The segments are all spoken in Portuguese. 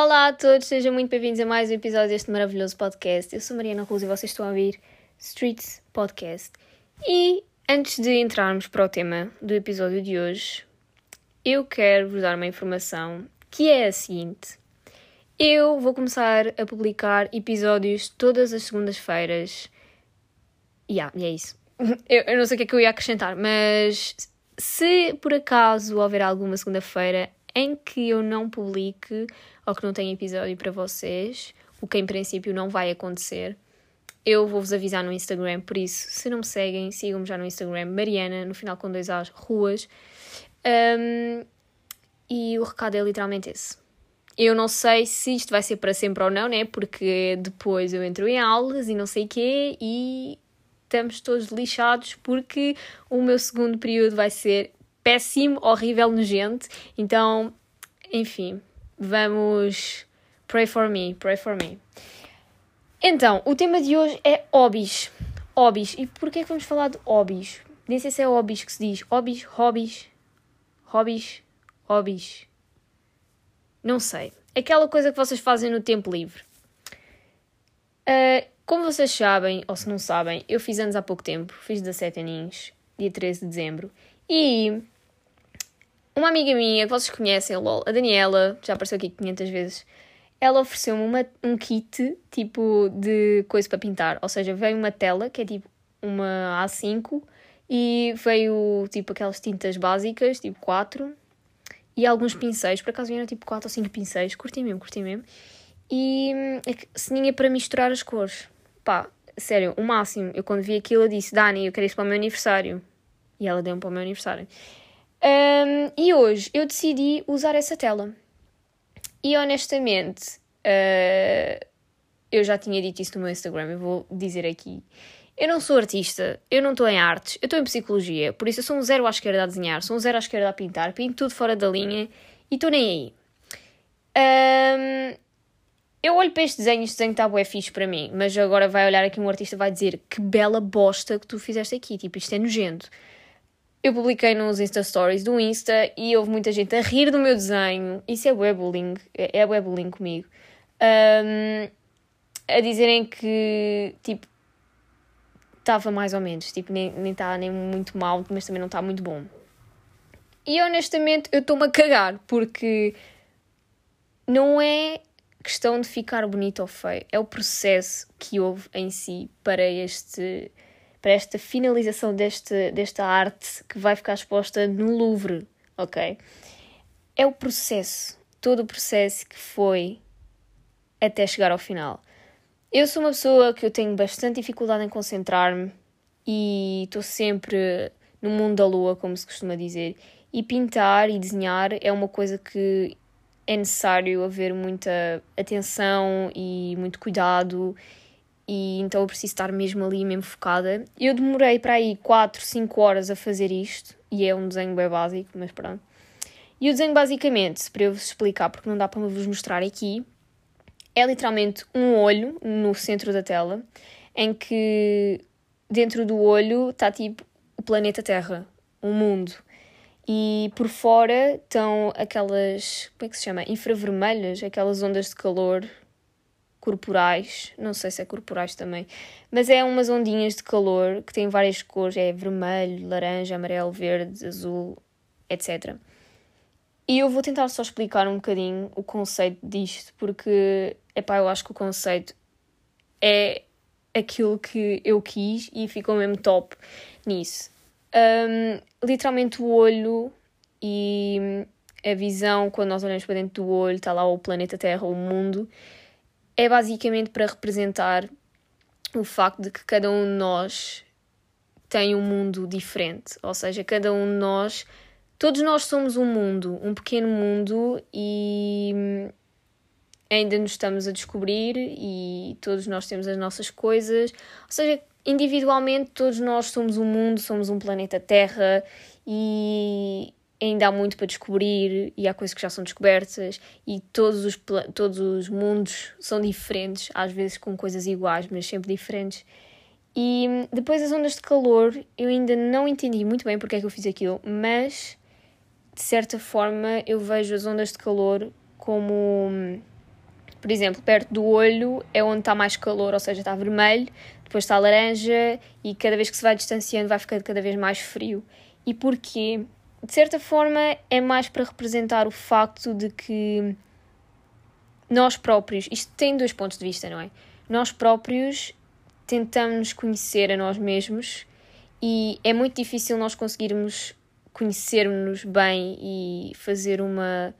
Olá a todos, sejam muito bem-vindos a mais um episódio deste maravilhoso podcast. Eu sou Mariana Rose e vocês estão a ouvir Streets Podcast. E antes de entrarmos para o tema do episódio de hoje, eu quero vos dar uma informação que é a seguinte. Eu vou começar a publicar episódios todas as segundas-feiras. Yeah, e é isso. Eu, eu não sei o que é que eu ia acrescentar, mas se por acaso houver alguma segunda-feira em que eu não publique ou que não tenha episódio para vocês, o que em princípio não vai acontecer, eu vou-vos avisar no Instagram. Por isso, se não me seguem, sigam-me já no Instagram, Mariana, no final com dois A's, ruas. Um, e o recado é literalmente esse. Eu não sei se isto vai ser para sempre ou não, né? Porque depois eu entro em aulas e não sei o quê e estamos todos lixados porque o meu segundo período vai ser péssimo, horrível, nojento. Então, enfim, vamos. Pray for me, pray for me. Então, o tema de hoje é hobbies. Hobbies. E porquê é que vamos falar de hobbies? Nem sei se é hobbies que se diz. Hobbies, hobbies, hobbies, hobbies. Não sei. Aquela coisa que vocês fazem no tempo livre. Uh, como vocês sabem, ou se não sabem, eu fiz anos há pouco tempo. Fiz 17 aninhos, dia 13 de dezembro. E uma amiga minha que vocês conhecem, LOL, a Daniela, já apareceu aqui 500 vezes, ela ofereceu-me um kit tipo de coisa para pintar. Ou seja, veio uma tela que é tipo uma A5 e veio tipo aquelas tintas básicas, tipo 4, e alguns pincéis. Por acaso vieram tipo 4 ou 5 pincéis, curti mesmo, curti mesmo. E hum, ceninha para misturar as cores. Pá, sério, o máximo. Eu quando vi aquilo eu disse, Dani, eu quero isso para o meu aniversário. E ela deu-me para o meu aniversário. Um, e hoje eu decidi usar essa tela. E honestamente, uh, eu já tinha dito isso no meu Instagram, eu vou dizer aqui. Eu não sou artista, eu não estou em artes, eu estou em psicologia, por isso eu sou um zero à esquerda a desenhar, sou um zero à esquerda a pintar, pinto tudo fora da linha e estou nem aí. Um, eu olho para este desenho, este desenho está bué fixe para mim, mas agora vai olhar aqui um artista e vai dizer que bela bosta que tu fizeste aqui, tipo, isto é nojento. Eu publiquei nos Insta Stories do Insta e houve muita gente a rir do meu desenho. Isso é webbullying, é, é webbullying comigo. Um, a dizerem que, tipo, estava mais ou menos, tipo, nem está nem, nem muito mal, mas também não está muito bom. E honestamente eu estou-me a cagar, porque não é questão de ficar bonito ou feio, é o processo que houve em si para este para esta finalização deste, desta arte que vai ficar exposta no Louvre, ok? É o processo, todo o processo que foi até chegar ao final. Eu sou uma pessoa que eu tenho bastante dificuldade em concentrar-me e estou sempre no mundo da lua, como se costuma dizer. E pintar e desenhar é uma coisa que é necessário haver muita atenção e muito cuidado e então eu preciso estar mesmo ali, mesmo focada. Eu demorei para aí 4, 5 horas a fazer isto, e é um desenho bem básico, mas pronto. E o desenho, basicamente, para eu vos explicar, porque não dá para vos mostrar aqui, é literalmente um olho no centro da tela, em que dentro do olho está tipo o planeta Terra, o mundo. E por fora estão aquelas, como é que se chama? Infravermelhas, aquelas ondas de calor corporais, não sei se é corporais também, mas é umas ondinhas de calor que têm várias cores, é vermelho, laranja, amarelo, verde, azul, etc. E eu vou tentar só explicar um bocadinho o conceito disto, porque, epá, eu acho que o conceito é aquilo que eu quis e ficou mesmo top nisso. Um, literalmente o olho e a visão, quando nós olhamos para dentro do olho, está lá o planeta Terra, o mundo, é basicamente para representar o facto de que cada um de nós tem um mundo diferente, ou seja, cada um de nós, todos nós somos um mundo, um pequeno mundo e ainda nos estamos a descobrir e todos nós temos as nossas coisas, ou seja, individualmente todos nós somos um mundo, somos um planeta Terra e ainda há muito para descobrir e há coisas que já são descobertas e todos os, todos os mundos são diferentes, às vezes com coisas iguais, mas sempre diferentes. E depois as ondas de calor, eu ainda não entendi muito bem porque é que eu fiz aquilo, mas de certa forma eu vejo as ondas de calor como Por exemplo, perto do olho é onde está mais calor, ou seja, está vermelho, depois está laranja e cada vez que se vai distanciando vai ficando cada vez mais frio. E porquê? De certa forma é mais para representar o facto de que nós próprios, isto tem dois pontos de vista, não é? Nós próprios tentamos conhecer a nós mesmos e é muito difícil nós conseguirmos conhecermos-nos bem e fazer uma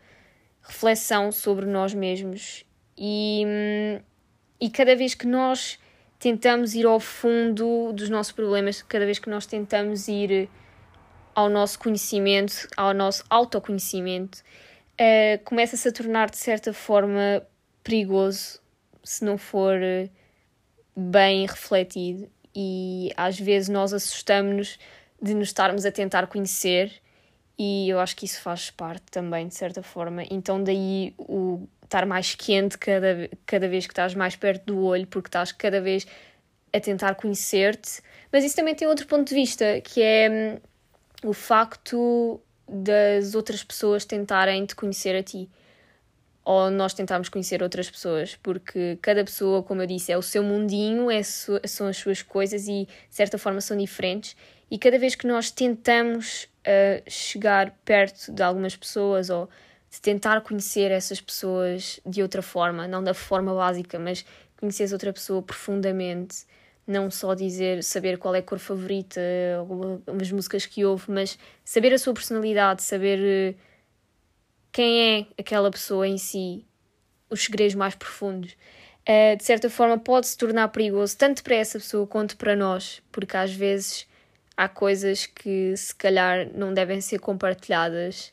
reflexão sobre nós mesmos. E, e cada vez que nós tentamos ir ao fundo dos nossos problemas, cada vez que nós tentamos ir ao nosso conhecimento, ao nosso autoconhecimento, uh, começa-se a tornar de certa forma perigoso se não for bem refletido e às vezes nós assustamos-nos de nos estarmos a tentar conhecer e eu acho que isso faz parte também de certa forma. Então daí o estar mais quente cada, cada vez que estás mais perto do olho, porque estás cada vez a tentar conhecer-te. Mas isso também tem outro ponto de vista, que é hum, o facto das outras pessoas tentarem te conhecer a ti ou nós tentarmos conhecer outras pessoas, porque cada pessoa, como eu disse, é o seu mundinho, é são as suas coisas e de certa forma são diferentes. E cada vez que nós tentamos uh, chegar perto de algumas pessoas ou de tentar conhecer essas pessoas de outra forma, não da forma básica, mas conhecer outra pessoa profundamente, não só dizer, saber qual é a cor favorita, as músicas que ouve, mas saber a sua personalidade, saber uh, quem é aquela pessoa em si, os segredos mais profundos. Uh, de certa forma, pode se tornar perigoso tanto para essa pessoa quanto para nós, porque às vezes há coisas que se calhar não devem ser compartilhadas.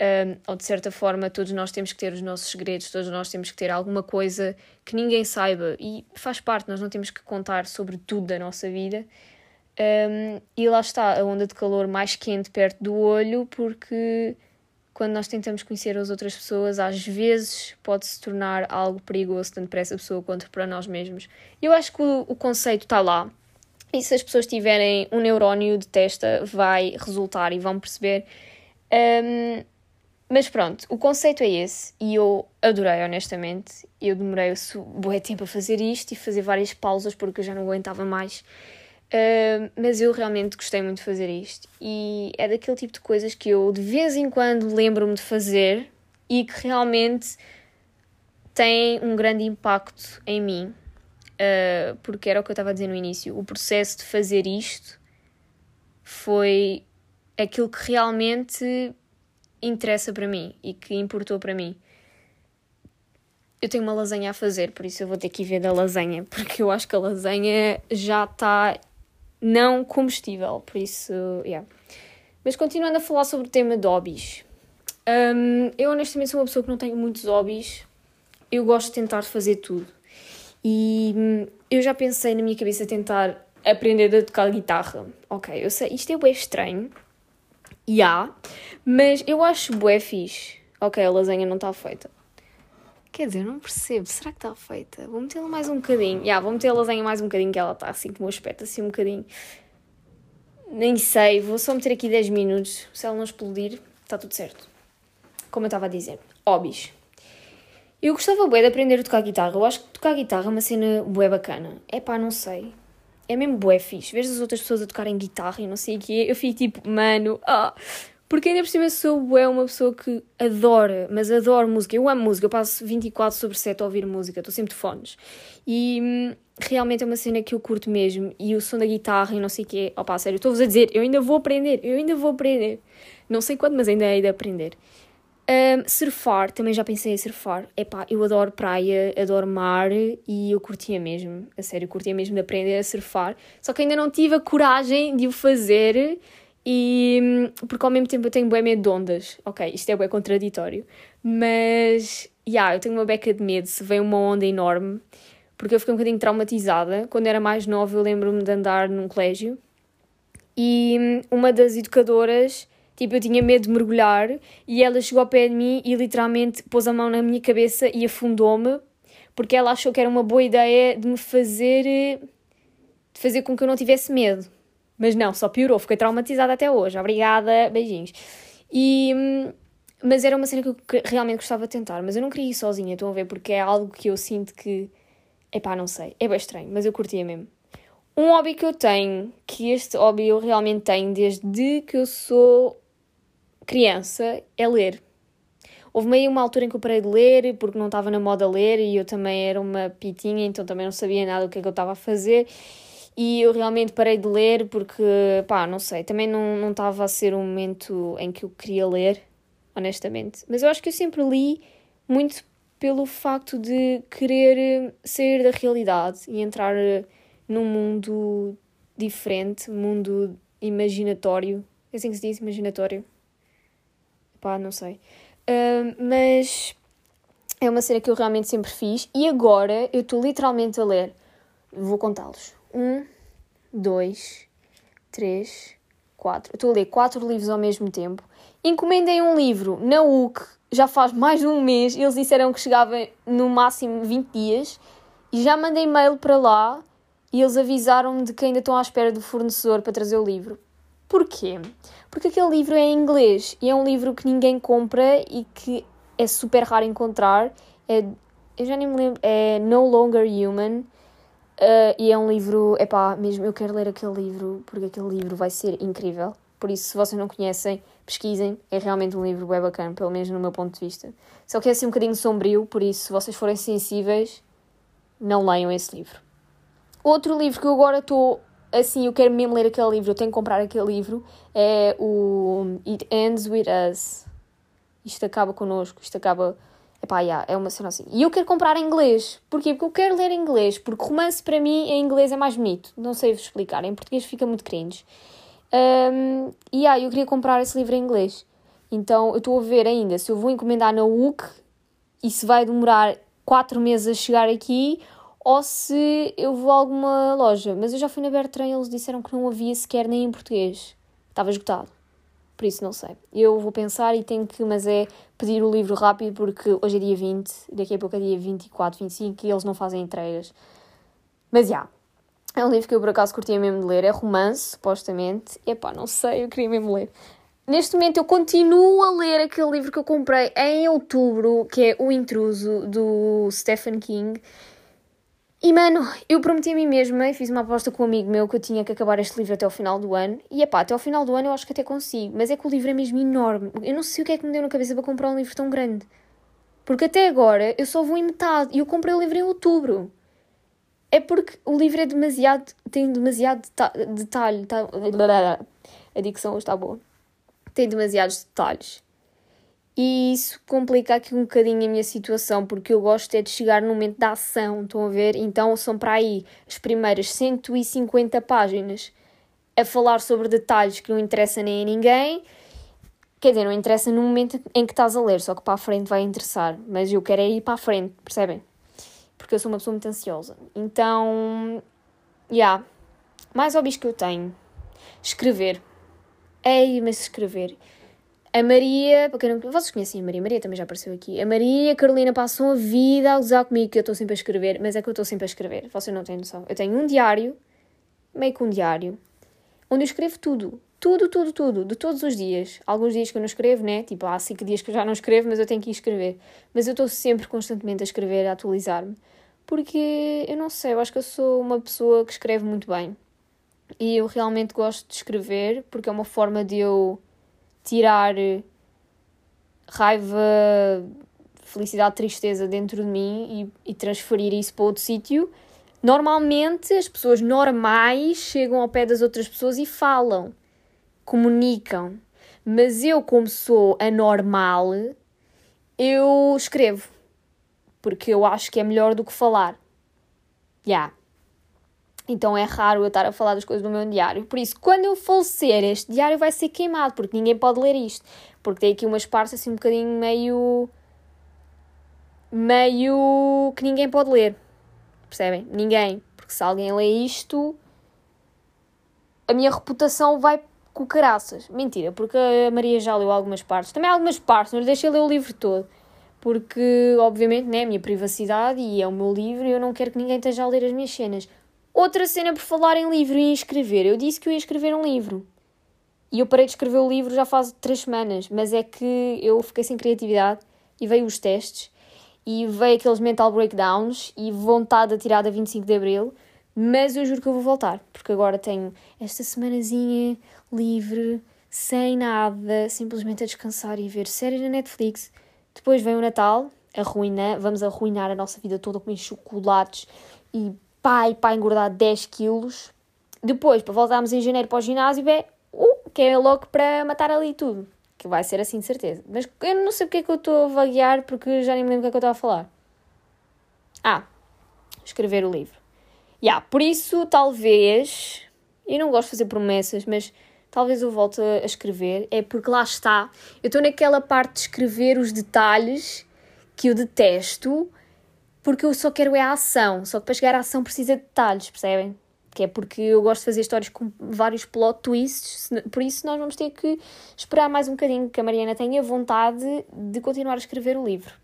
Um, ou de certa forma, todos nós temos que ter os nossos segredos, todos nós temos que ter alguma coisa que ninguém saiba e faz parte, nós não temos que contar sobre tudo da nossa vida. Um, e lá está a onda de calor mais quente perto do olho, porque quando nós tentamos conhecer as outras pessoas, às vezes pode se tornar algo perigoso, tanto para essa pessoa quanto para nós mesmos. Eu acho que o, o conceito está lá. E se as pessoas tiverem um neurónio de testa, vai resultar e vão perceber. Um, mas pronto, o conceito é esse e eu adorei, honestamente. Eu demorei um tempo a fazer isto e fazer várias pausas porque eu já não aguentava mais. Uh, mas eu realmente gostei muito de fazer isto e é daquele tipo de coisas que eu de vez em quando lembro-me de fazer e que realmente tem um grande impacto em mim, uh, porque era o que eu estava a dizer no início. O processo de fazer isto foi aquilo que realmente interessa para mim e que importou para mim. Eu tenho uma lasanha a fazer, por isso eu vou ter que ir ver da lasanha, porque eu acho que a lasanha já está não comestível, por isso, yeah. Mas continuando a falar sobre o tema de hobbies. Um, eu honestamente sou uma pessoa que não tenho muitos hobbies. Eu gosto de tentar fazer tudo. E hum, eu já pensei na minha cabeça tentar aprender a tocar guitarra. Ok, eu sei, isto é bem estranho. Yeah, mas eu acho bué fixe. Ok, a lasanha não está feita. Quer dizer, não percebo. Será que está feita? Vou metê-la mais um bocadinho. Yeah, vou meter a lasanha mais um bocadinho, que ela está assim com o aspecto assim um bocadinho. Nem sei, vou só meter aqui 10 minutos. Se ela não explodir, está tudo certo. Como eu estava a dizer. Hobbies. Eu gostava bué de aprender a tocar guitarra. Eu acho que tocar guitarra é uma cena bué bacana. É pá, não sei. É mesmo bué fixe. Vejo as outras pessoas a tocarem guitarra e não sei o quê. Eu fico tipo, mano, ah porque ainda por cima sou é uma pessoa que adora, mas adoro música. Eu amo música, eu passo 24 sobre 7 a ouvir música, estou sempre de fones. E hum, realmente é uma cena que eu curto mesmo. E o som da guitarra e não sei o quê. Opa, sério, estou-vos a dizer, eu ainda vou aprender, eu ainda vou aprender. Não sei quando, mas ainda hei de aprender. Um, surfar, também já pensei em surfar. Epá, eu adoro praia, adoro mar e eu curtia mesmo, a sério, curtia mesmo de aprender a surfar. Só que ainda não tive a coragem de o fazer e porque ao mesmo tempo eu tenho bem medo de ondas. Ok, isto é bem contraditório. Mas, yeah, eu tenho uma beca de medo se vem uma onda enorme. Porque eu fiquei um bocadinho traumatizada. Quando era mais nova, eu lembro-me de andar num colégio. E uma das educadoras, tipo, eu tinha medo de mergulhar. E ela chegou ao pé de mim e literalmente pôs a mão na minha cabeça e afundou-me. Porque ela achou que era uma boa ideia de me fazer. de fazer com que eu não tivesse medo. Mas não, só piorou, fiquei traumatizada até hoje. Obrigada, beijinhos. E. Mas era uma cena que eu realmente gostava de tentar, mas eu não queria ir sozinha, estão a ver? Porque é algo que eu sinto que. Epá, não sei, é bem estranho, mas eu curtia mesmo. Um hobby que eu tenho, que este hobby eu realmente tenho desde que eu sou criança, é ler. Houve meio uma altura em que eu parei de ler porque não estava na moda ler e eu também era uma pitinha, então também não sabia nada do que é que eu estava a fazer. E eu realmente parei de ler porque, pá, não sei, também não, não estava a ser um momento em que eu queria ler, honestamente. Mas eu acho que eu sempre li muito pelo facto de querer sair da realidade e entrar num mundo diferente, mundo imaginatório. É assim que se diz, imaginatório? Pá, não sei. Uh, mas é uma cena que eu realmente sempre fiz e agora eu estou literalmente a ler. Vou contá-los. Um, dois, três, quatro. Eu estou a ler quatro livros ao mesmo tempo. Encomendei um livro na UC já faz mais de um mês. Eles disseram que chegava no máximo 20 dias. E já mandei e-mail para lá e eles avisaram-me de que ainda estão à espera do fornecedor para trazer o livro. Porquê? Porque aquele livro é em inglês e é um livro que ninguém compra e que é super raro encontrar. É, eu já nem me lembro, é No Longer Human. Uh, e é um livro, é mesmo eu quero ler aquele livro porque aquele livro vai ser incrível. Por isso, se vocês não conhecem, pesquisem. É realmente um livro bem bacana, pelo menos no meu ponto de vista. Só que é assim um bocadinho sombrio, por isso, se vocês forem sensíveis, não leiam esse livro. Outro livro que eu agora estou assim, eu quero mesmo ler aquele livro, eu tenho que comprar aquele livro, é o It Ends With Us. Isto acaba connosco, isto acaba. Epá, yeah, é uma cena assim. E eu quero comprar em inglês. Porquê? Porque eu quero ler em inglês. Porque romance para mim em inglês é mais bonito. Não sei vos explicar. Em português fica muito cringe. Um, e yeah, eu queria comprar esse livro em inglês. Então eu estou a ver ainda se eu vou encomendar na UC e se vai demorar 4 meses a chegar aqui ou se eu vou a alguma loja. Mas eu já fui na Bertrand e eles disseram que não havia sequer nem em português. Estava esgotado. Por isso não sei. Eu vou pensar e tenho que, mas é pedir o livro rápido porque hoje é dia 20, daqui a pouco é dia 24, 25 e eles não fazem entregas. Mas já. Yeah, é um livro que eu por acaso curtia mesmo de ler. É romance, supostamente. Epá, não sei, eu queria mesmo ler. Neste momento eu continuo a ler aquele livro que eu comprei em outubro, que é O Intruso, do Stephen King. E mano, eu prometi a mim mesma e fiz uma aposta com um amigo meu que eu tinha que acabar este livro até ao final do ano. E é pá, até ao final do ano eu acho que até consigo. Mas é que o livro é mesmo enorme. Eu não sei o que é que me deu na cabeça para comprar um livro tão grande. Porque até agora eu só vou em metade. E eu comprei o livro em outubro. É porque o livro é demasiado. tem demasiado detalhe. Tá, a dicção hoje está boa. Tem demasiados detalhes. E isso complica aqui um bocadinho a minha situação, porque eu gosto é de chegar no momento da ação, estão a ver? Então são para aí as primeiras 150 páginas a falar sobre detalhes que não interessam nem a ninguém. Quer dizer, não interessa no momento em que estás a ler, só que para a frente vai interessar. Mas eu quero é ir para a frente, percebem? Porque eu sou uma pessoa muito ansiosa. Então, já. Yeah. Mais hobbies que eu tenho. Escrever. Ei, mas escrever. A Maria, para quem não vocês conhecem a Maria, Maria também já apareceu aqui. A Maria e a Carolina passam a vida a usar comigo, que eu estou sempre a escrever, mas é que eu estou sempre a escrever, vocês não têm noção. Eu tenho um diário, meio que um diário, onde eu escrevo tudo. Tudo, tudo, tudo, de todos os dias. Alguns dias que eu não escrevo, né? Tipo, há cinco dias que eu já não escrevo, mas eu tenho que ir escrever. Mas eu estou sempre constantemente a escrever, a atualizar-me. Porque eu não sei, eu acho que eu sou uma pessoa que escreve muito bem. E eu realmente gosto de escrever, porque é uma forma de eu tirar raiva, felicidade, tristeza dentro de mim e, e transferir isso para outro sítio. Normalmente as pessoas normais chegam ao pé das outras pessoas e falam, comunicam. Mas eu, como sou anormal, eu escrevo. Porque eu acho que é melhor do que falar. Yeah. Então é raro eu estar a falar das coisas do meu diário. Por isso, quando eu falecer, este diário vai ser queimado, porque ninguém pode ler isto. Porque tem aqui umas partes assim um bocadinho meio. meio. que ninguém pode ler. Percebem? Ninguém. Porque se alguém lê isto, a minha reputação vai com caraças. Mentira, porque a Maria já leu algumas partes. Também algumas partes, mas deixei ler o livro todo. Porque, obviamente, né, é a minha privacidade e é o meu livro e eu não quero que ninguém esteja a ler as minhas cenas. Outra cena por falar em livro e em escrever. Eu disse que eu ia escrever um livro. E eu parei de escrever o livro já faz três semanas, mas é que eu fiquei sem criatividade e veio os testes e veio aqueles mental breakdowns e vontade de tirar da 25 de Abril, mas eu juro que eu vou voltar, porque agora tenho esta semanazinha livre, sem nada, simplesmente a descansar e ver séries na Netflix. Depois vem o Natal, arruina, vamos arruinar a nossa vida toda com chocolates e pai, pai engordar 10 quilos. Depois, para voltarmos em janeiro para o ginásio, é uh, que é logo para matar ali tudo. Que vai ser assim de certeza. Mas eu não sei porque é que eu estou a vaguear, porque já nem me lembro o que é que eu estava a falar. Ah, escrever o livro. Yeah, por isso, talvez. Eu não gosto de fazer promessas, mas talvez eu volte a escrever. É porque lá está. Eu estou naquela parte de escrever os detalhes que eu detesto, porque eu só quero é a ação. Só que para chegar à ação precisa de detalhes, percebem? que é porque eu gosto de fazer histórias com vários plot twists, por isso nós vamos ter que esperar mais um bocadinho que a Mariana tenha vontade de continuar a escrever o livro.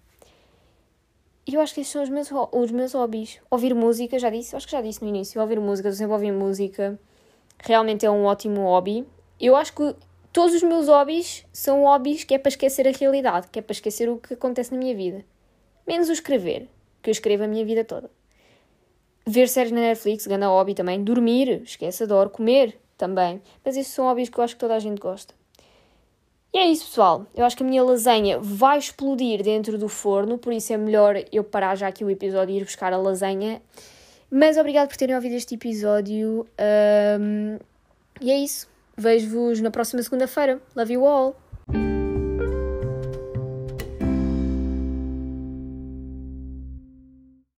E eu acho que estes são os meus, os meus hobbies. Ouvir música, já disse, acho que já disse no início, ouvir música, eu sempre ouvir música, realmente é um ótimo hobby. Eu acho que todos os meus hobbies são hobbies que é para esquecer a realidade, que é para esquecer o que acontece na minha vida. Menos o escrever, que eu escrevo a minha vida toda. Ver séries na Netflix, grande hobby também. Dormir, esquece, adoro. Comer também. Mas esses são hobbies que eu acho que toda a gente gosta. E é isso, pessoal. Eu acho que a minha lasanha vai explodir dentro do forno, por isso é melhor eu parar já aqui o episódio e ir buscar a lasanha. Mas obrigado por terem ouvido este episódio. Um, e é isso. Vejo-vos na próxima segunda-feira. Love you all!